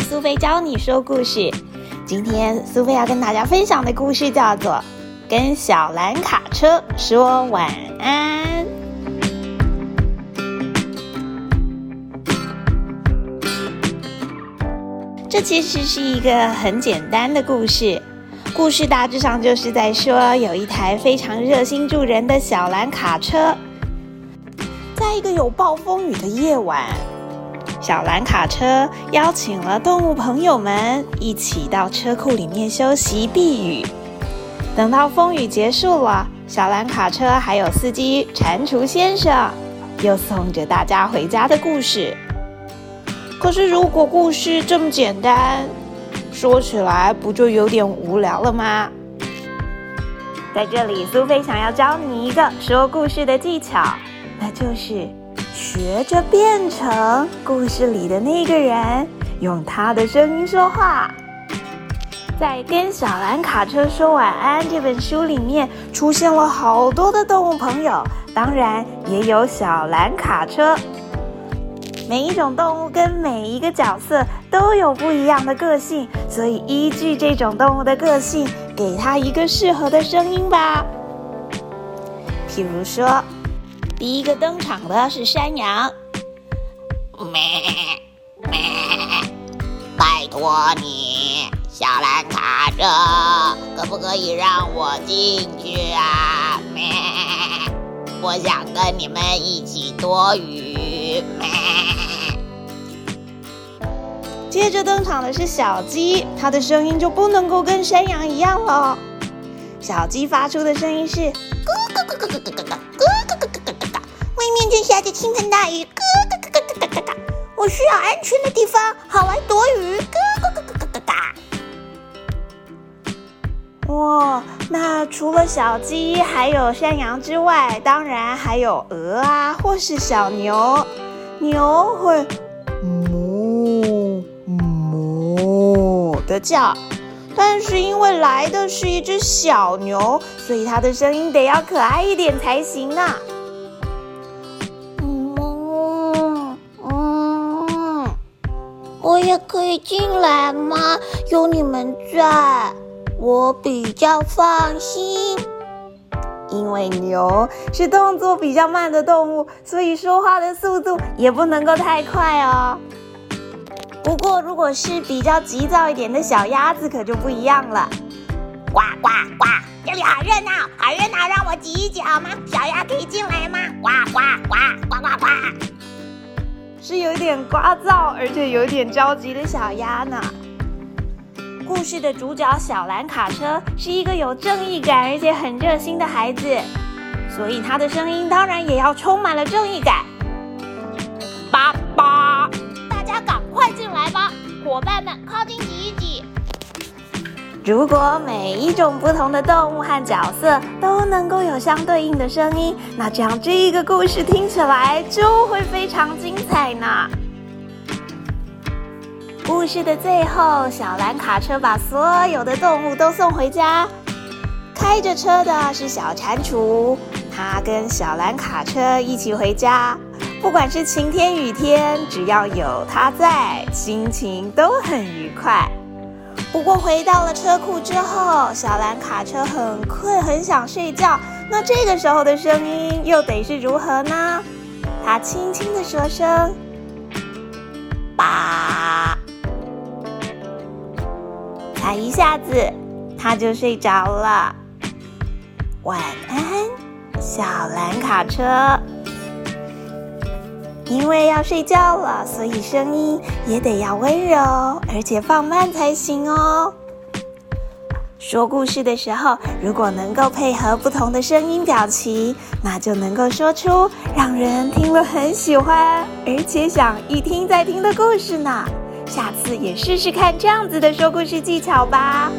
苏菲教你说故事。今天苏菲要跟大家分享的故事叫做《跟小蓝卡车说晚安》。这其实是一个很简单的故事，故事大致上就是在说，有一台非常热心助人的小蓝卡车，在一个有暴风雨的夜晚。小蓝卡车邀请了动物朋友们一起到车库里面休息避雨。等到风雨结束了，小蓝卡车还有司机蟾蜍先生又送着大家回家的故事。可是，如果故事这么简单，说起来不就有点无聊了吗？在这里，苏菲想要教你一个说故事的技巧，那就是。学着变成故事里的那个人，用他的声音说话。在《跟小蓝卡车说晚安》这本书里面，出现了好多的动物朋友，当然也有小蓝卡车。每一种动物跟每一个角色都有不一样的个性，所以依据这种动物的个性，给它一个适合的声音吧。譬如说。第一个登场的是山羊，咩咩，拜托你，小蓝卡车，可不可以让我进去啊？咩，我想跟你们一起躲雨。咩。接着登场的是小鸡，它的声音就不能够跟山羊一样了。小鸡发出的声音是咯咯咯咯咯咯咯咯。面前下着倾盆大雨，咯咯咯咯咯咯咯！我需要安全的地方，好来躲雨，咯咯咯咯咯咯哇，那除了小鸡还有山羊之外，当然还有鹅啊，或是小牛。牛会哞哞的叫，但是因为来的是一只小牛，所以它的声音得要可爱一点才行呢。也可以进来吗？有你们在，我比较放心。因为牛是动作比较慢的动物，所以说话的速度也不能够太快哦。不过，如果是比较急躁一点的小鸭子，可就不一样了。呱呱呱，这里好热闹，好热闹，让我挤一挤好吗？小鸭可以进来吗？是有点聒噪，而且有点着急的小鸭呢。故事的主角小蓝卡车是一个有正义感而且很热心的孩子，所以他的声音当然也要充满了正义感。爸爸，大家赶快进来吧，伙伴们靠近。如果每一种不同的动物和角色都能够有相对应的声音，那这样这个故事听起来就会非常精彩呢。故事的最后，小蓝卡车把所有的动物都送回家。开着车的是小蟾蜍，它跟小蓝卡车一起回家。不管是晴天雨天，只要有它在，心情都很愉快。不过回到了车库之后，小蓝卡车很困，很想睡觉。那这个时候的声音又得是如何呢？它轻轻的说声“吧”，才一下子，它就睡着了。晚安，小蓝卡车。因为要睡觉了，所以声音也得要温柔，而且放慢才行哦。说故事的时候，如果能够配合不同的声音表情，那就能够说出让人听了很喜欢，而且想一听再听的故事呢。下次也试试看这样子的说故事技巧吧。